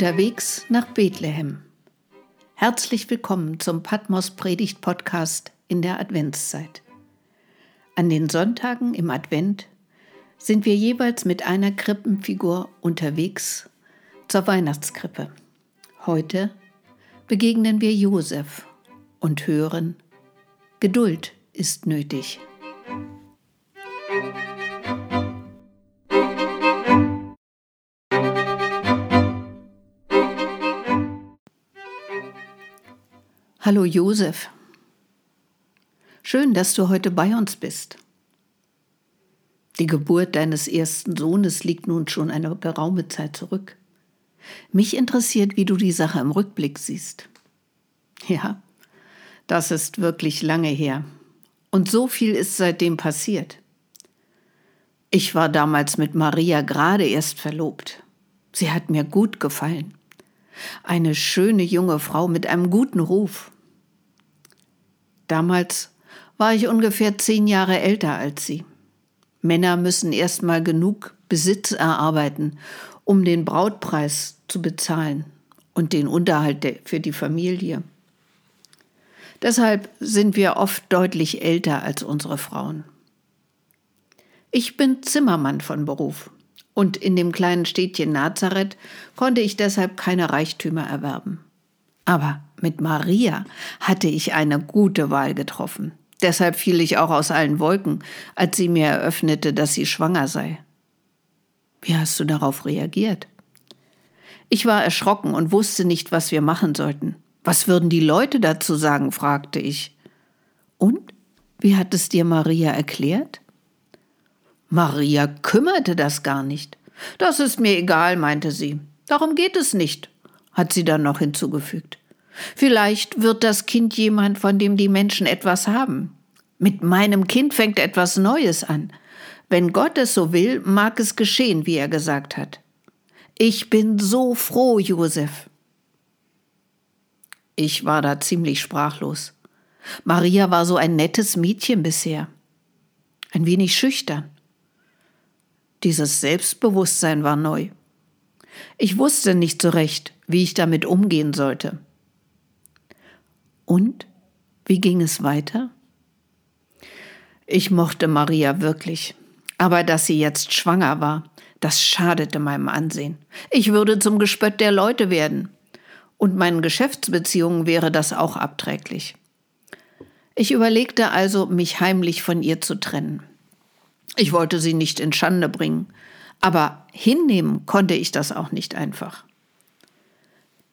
Unterwegs nach Bethlehem. Herzlich willkommen zum Patmos Predigt Podcast in der Adventszeit. An den Sonntagen im Advent sind wir jeweils mit einer Krippenfigur unterwegs zur Weihnachtskrippe. Heute begegnen wir Josef und hören, Geduld ist nötig. Hallo Josef. Schön, dass du heute bei uns bist. Die Geburt deines ersten Sohnes liegt nun schon eine geraume Zeit zurück. Mich interessiert, wie du die Sache im Rückblick siehst. Ja, das ist wirklich lange her. Und so viel ist seitdem passiert. Ich war damals mit Maria gerade erst verlobt. Sie hat mir gut gefallen. Eine schöne junge Frau mit einem guten Ruf. Damals war ich ungefähr zehn Jahre älter als sie. Männer müssen erst mal genug Besitz erarbeiten, um den Brautpreis zu bezahlen und den Unterhalt für die Familie. Deshalb sind wir oft deutlich älter als unsere Frauen. Ich bin Zimmermann von Beruf und in dem kleinen Städtchen Nazareth konnte ich deshalb keine Reichtümer erwerben. Aber mit Maria hatte ich eine gute Wahl getroffen. Deshalb fiel ich auch aus allen Wolken, als sie mir eröffnete, dass sie schwanger sei. Wie hast du darauf reagiert? Ich war erschrocken und wusste nicht, was wir machen sollten. Was würden die Leute dazu sagen? fragte ich. Und? Wie hat es dir Maria erklärt? Maria kümmerte das gar nicht. Das ist mir egal, meinte sie. Darum geht es nicht, hat sie dann noch hinzugefügt. Vielleicht wird das Kind jemand, von dem die Menschen etwas haben. Mit meinem Kind fängt etwas Neues an. Wenn Gott es so will, mag es geschehen, wie er gesagt hat. Ich bin so froh, Josef. Ich war da ziemlich sprachlos. Maria war so ein nettes Mädchen bisher. Ein wenig schüchtern. Dieses Selbstbewusstsein war neu. Ich wusste nicht so recht, wie ich damit umgehen sollte. Und wie ging es weiter? Ich mochte Maria wirklich, aber dass sie jetzt schwanger war, das schadete meinem Ansehen. Ich würde zum Gespött der Leute werden. Und meinen Geschäftsbeziehungen wäre das auch abträglich. Ich überlegte also, mich heimlich von ihr zu trennen. Ich wollte sie nicht in Schande bringen, aber hinnehmen konnte ich das auch nicht einfach.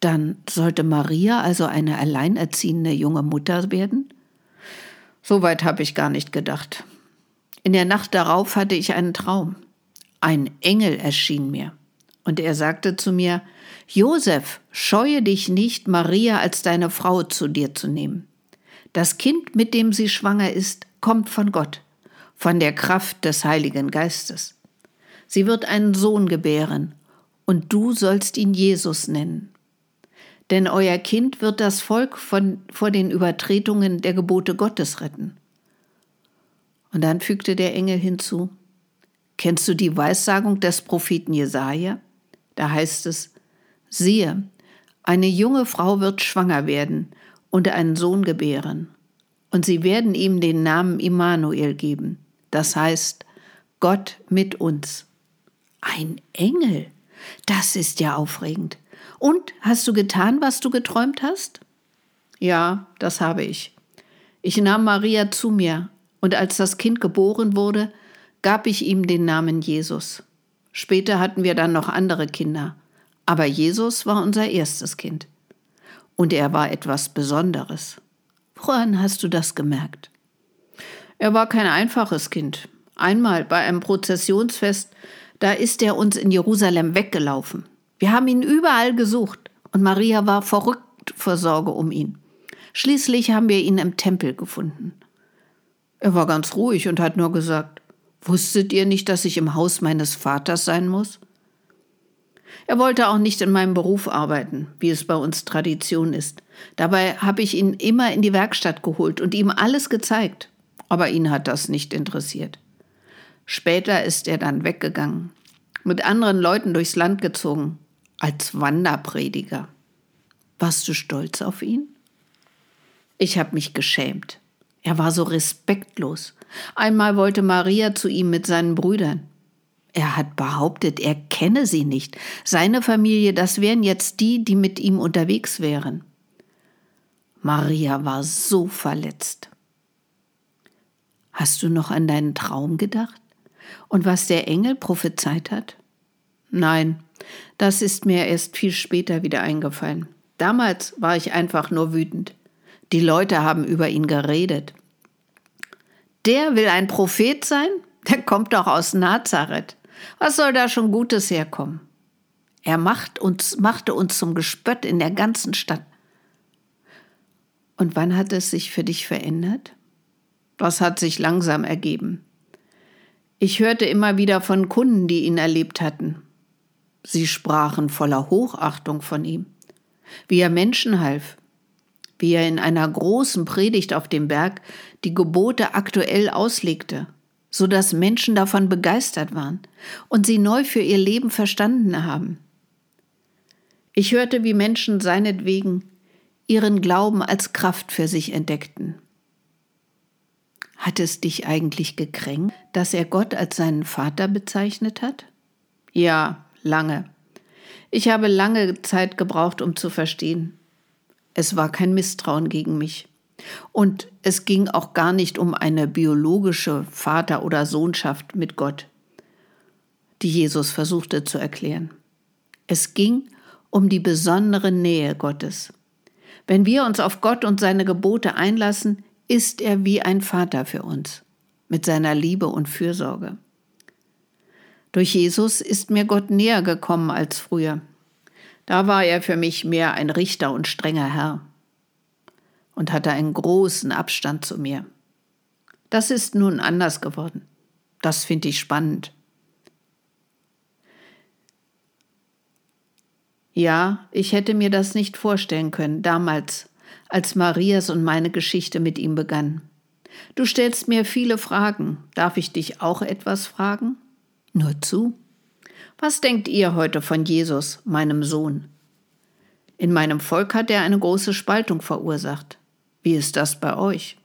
Dann sollte Maria also eine alleinerziehende junge Mutter werden? Soweit habe ich gar nicht gedacht. In der Nacht darauf hatte ich einen Traum. Ein Engel erschien mir, und er sagte zu mir Josef, scheue dich nicht, Maria als deine Frau zu dir zu nehmen. Das Kind, mit dem sie schwanger ist, kommt von Gott, von der Kraft des Heiligen Geistes. Sie wird einen Sohn gebären, und du sollst ihn Jesus nennen denn euer Kind wird das Volk von, vor den Übertretungen der Gebote Gottes retten. Und dann fügte der Engel hinzu, Kennst du die Weissagung des Propheten Jesaja? Da heißt es, siehe, eine junge Frau wird schwanger werden und einen Sohn gebären. Und sie werden ihm den Namen Immanuel geben. Das heißt, Gott mit uns. Ein Engel. Das ist ja aufregend. Und hast du getan, was du geträumt hast? Ja, das habe ich. Ich nahm Maria zu mir, und als das Kind geboren wurde, gab ich ihm den Namen Jesus. Später hatten wir dann noch andere Kinder, aber Jesus war unser erstes Kind. Und er war etwas Besonderes. Woran hast du das gemerkt? Er war kein einfaches Kind. Einmal bei einem Prozessionsfest, da ist er uns in Jerusalem weggelaufen. Wir haben ihn überall gesucht und Maria war verrückt vor Sorge um ihn. Schließlich haben wir ihn im Tempel gefunden. Er war ganz ruhig und hat nur gesagt, Wusstet ihr nicht, dass ich im Haus meines Vaters sein muss? Er wollte auch nicht in meinem Beruf arbeiten, wie es bei uns Tradition ist. Dabei habe ich ihn immer in die Werkstatt geholt und ihm alles gezeigt. Aber ihn hat das nicht interessiert. Später ist er dann weggegangen, mit anderen Leuten durchs Land gezogen als Wanderprediger. Warst du stolz auf ihn? Ich habe mich geschämt. Er war so respektlos. Einmal wollte Maria zu ihm mit seinen Brüdern. Er hat behauptet, er kenne sie nicht. Seine Familie, das wären jetzt die, die mit ihm unterwegs wären. Maria war so verletzt. Hast du noch an deinen Traum gedacht? Und was der Engel prophezeit hat? Nein, das ist mir erst viel später wieder eingefallen. Damals war ich einfach nur wütend. Die Leute haben über ihn geredet. Der will ein Prophet sein? Der kommt doch aus Nazareth. Was soll da schon Gutes herkommen? Er macht uns, machte uns zum Gespött in der ganzen Stadt. Und wann hat es sich für dich verändert? Das hat sich langsam ergeben. Ich hörte immer wieder von Kunden, die ihn erlebt hatten. Sie sprachen voller Hochachtung von ihm, wie er Menschen half, wie er in einer großen Predigt auf dem Berg die Gebote aktuell auslegte, so dass Menschen davon begeistert waren und sie neu für ihr Leben verstanden haben. Ich hörte, wie Menschen seinetwegen ihren Glauben als Kraft für sich entdeckten. Hat es dich eigentlich gekränkt, dass er Gott als seinen Vater bezeichnet hat? Ja, lange. Ich habe lange Zeit gebraucht, um zu verstehen. Es war kein Misstrauen gegen mich. Und es ging auch gar nicht um eine biologische Vater- oder Sohnschaft mit Gott, die Jesus versuchte zu erklären. Es ging um die besondere Nähe Gottes. Wenn wir uns auf Gott und seine Gebote einlassen, ist er wie ein Vater für uns, mit seiner Liebe und Fürsorge. Durch Jesus ist mir Gott näher gekommen als früher. Da war er für mich mehr ein Richter und strenger Herr und hatte einen großen Abstand zu mir. Das ist nun anders geworden. Das finde ich spannend. Ja, ich hätte mir das nicht vorstellen können, damals, als Marias und meine Geschichte mit ihm begann. Du stellst mir viele Fragen. Darf ich dich auch etwas fragen? Nur zu. Was denkt ihr heute von Jesus, meinem Sohn? In meinem Volk hat er eine große Spaltung verursacht. Wie ist das bei euch?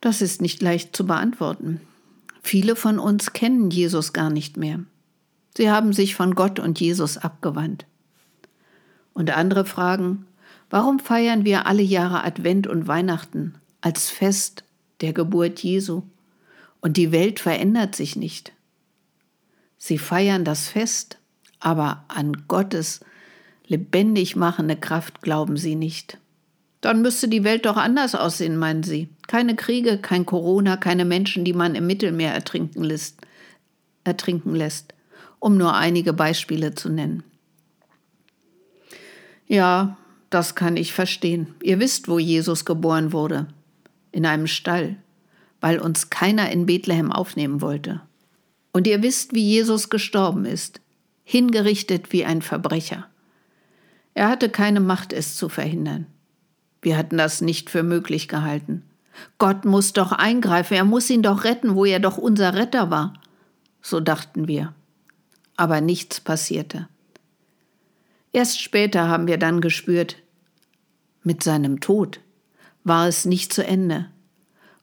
Das ist nicht leicht zu beantworten. Viele von uns kennen Jesus gar nicht mehr. Sie haben sich von Gott und Jesus abgewandt. Und andere fragen, warum feiern wir alle Jahre Advent und Weihnachten als Fest der Geburt Jesu und die Welt verändert sich nicht? Sie feiern das Fest, aber an Gottes lebendig machende Kraft glauben sie nicht. Dann müsste die Welt doch anders aussehen, meinen Sie. Keine Kriege, kein Corona, keine Menschen, die man im Mittelmeer ertrinken lässt, ertrinken lässt, um nur einige Beispiele zu nennen. Ja, das kann ich verstehen. Ihr wisst, wo Jesus geboren wurde. In einem Stall, weil uns keiner in Bethlehem aufnehmen wollte. Und ihr wisst, wie Jesus gestorben ist, hingerichtet wie ein Verbrecher. Er hatte keine Macht, es zu verhindern. Wir hatten das nicht für möglich gehalten. Gott muss doch eingreifen, er muss ihn doch retten, wo er doch unser Retter war. So dachten wir. Aber nichts passierte. Erst später haben wir dann gespürt, mit seinem Tod war es nicht zu Ende,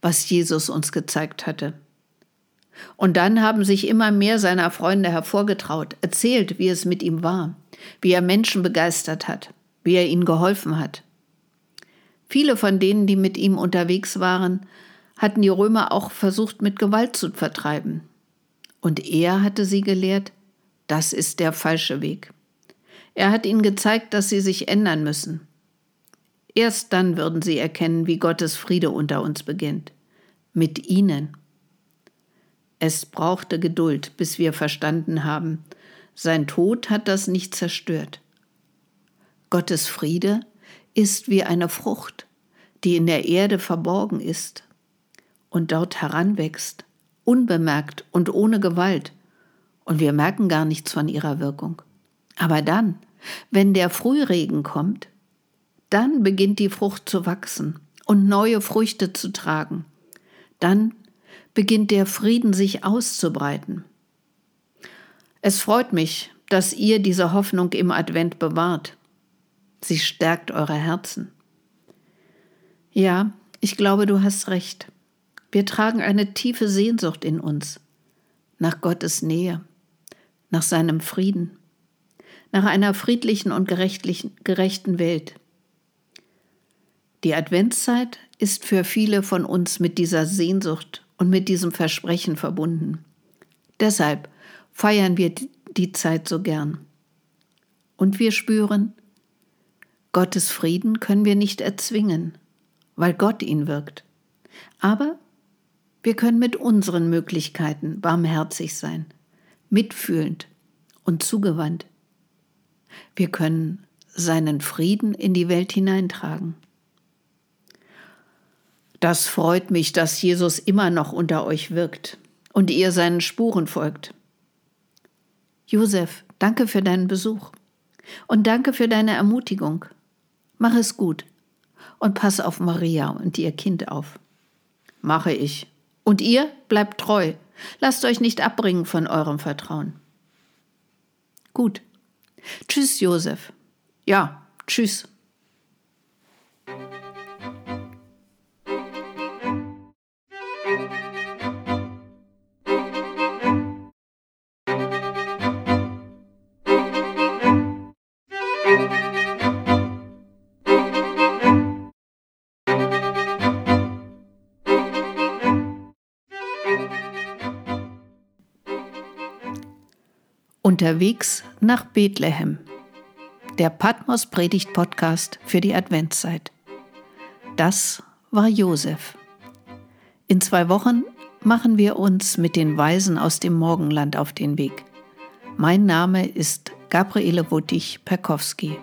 was Jesus uns gezeigt hatte. Und dann haben sich immer mehr seiner Freunde hervorgetraut, erzählt, wie es mit ihm war, wie er Menschen begeistert hat, wie er ihnen geholfen hat. Viele von denen, die mit ihm unterwegs waren, hatten die Römer auch versucht mit Gewalt zu vertreiben. Und er hatte sie gelehrt, das ist der falsche Weg. Er hat ihnen gezeigt, dass sie sich ändern müssen. Erst dann würden sie erkennen, wie Gottes Friede unter uns beginnt. Mit ihnen. Es brauchte Geduld, bis wir verstanden haben, sein Tod hat das nicht zerstört. Gottes Friede ist wie eine Frucht, die in der Erde verborgen ist und dort heranwächst, unbemerkt und ohne Gewalt, und wir merken gar nichts von ihrer Wirkung. Aber dann, wenn der Frühregen kommt, dann beginnt die Frucht zu wachsen und neue Früchte zu tragen. Dann beginnt der Frieden sich auszubreiten. Es freut mich, dass ihr diese Hoffnung im Advent bewahrt. Sie stärkt eure Herzen. Ja, ich glaube, du hast recht. Wir tragen eine tiefe Sehnsucht in uns nach Gottes Nähe, nach seinem Frieden, nach einer friedlichen und gerechten Welt. Die Adventszeit ist für viele von uns mit dieser Sehnsucht und mit diesem Versprechen verbunden. Deshalb feiern wir die Zeit so gern. Und wir spüren, Gottes Frieden können wir nicht erzwingen, weil Gott ihn wirkt. Aber wir können mit unseren Möglichkeiten barmherzig sein, mitfühlend und zugewandt. Wir können seinen Frieden in die Welt hineintragen. Das freut mich, dass Jesus immer noch unter euch wirkt und ihr seinen Spuren folgt. Josef, danke für deinen Besuch und danke für deine Ermutigung. Mach es gut und pass auf Maria und ihr Kind auf. Mache ich. Und ihr bleibt treu. Lasst euch nicht abbringen von eurem Vertrauen. Gut. Tschüss, Josef. Ja, tschüss. Unterwegs nach Bethlehem. Der Patmos Predigt Podcast für die Adventszeit. Das war Josef. In zwei Wochen machen wir uns mit den Weisen aus dem Morgenland auf den Weg. Mein Name ist Gabriele Wuttig-Perkowski.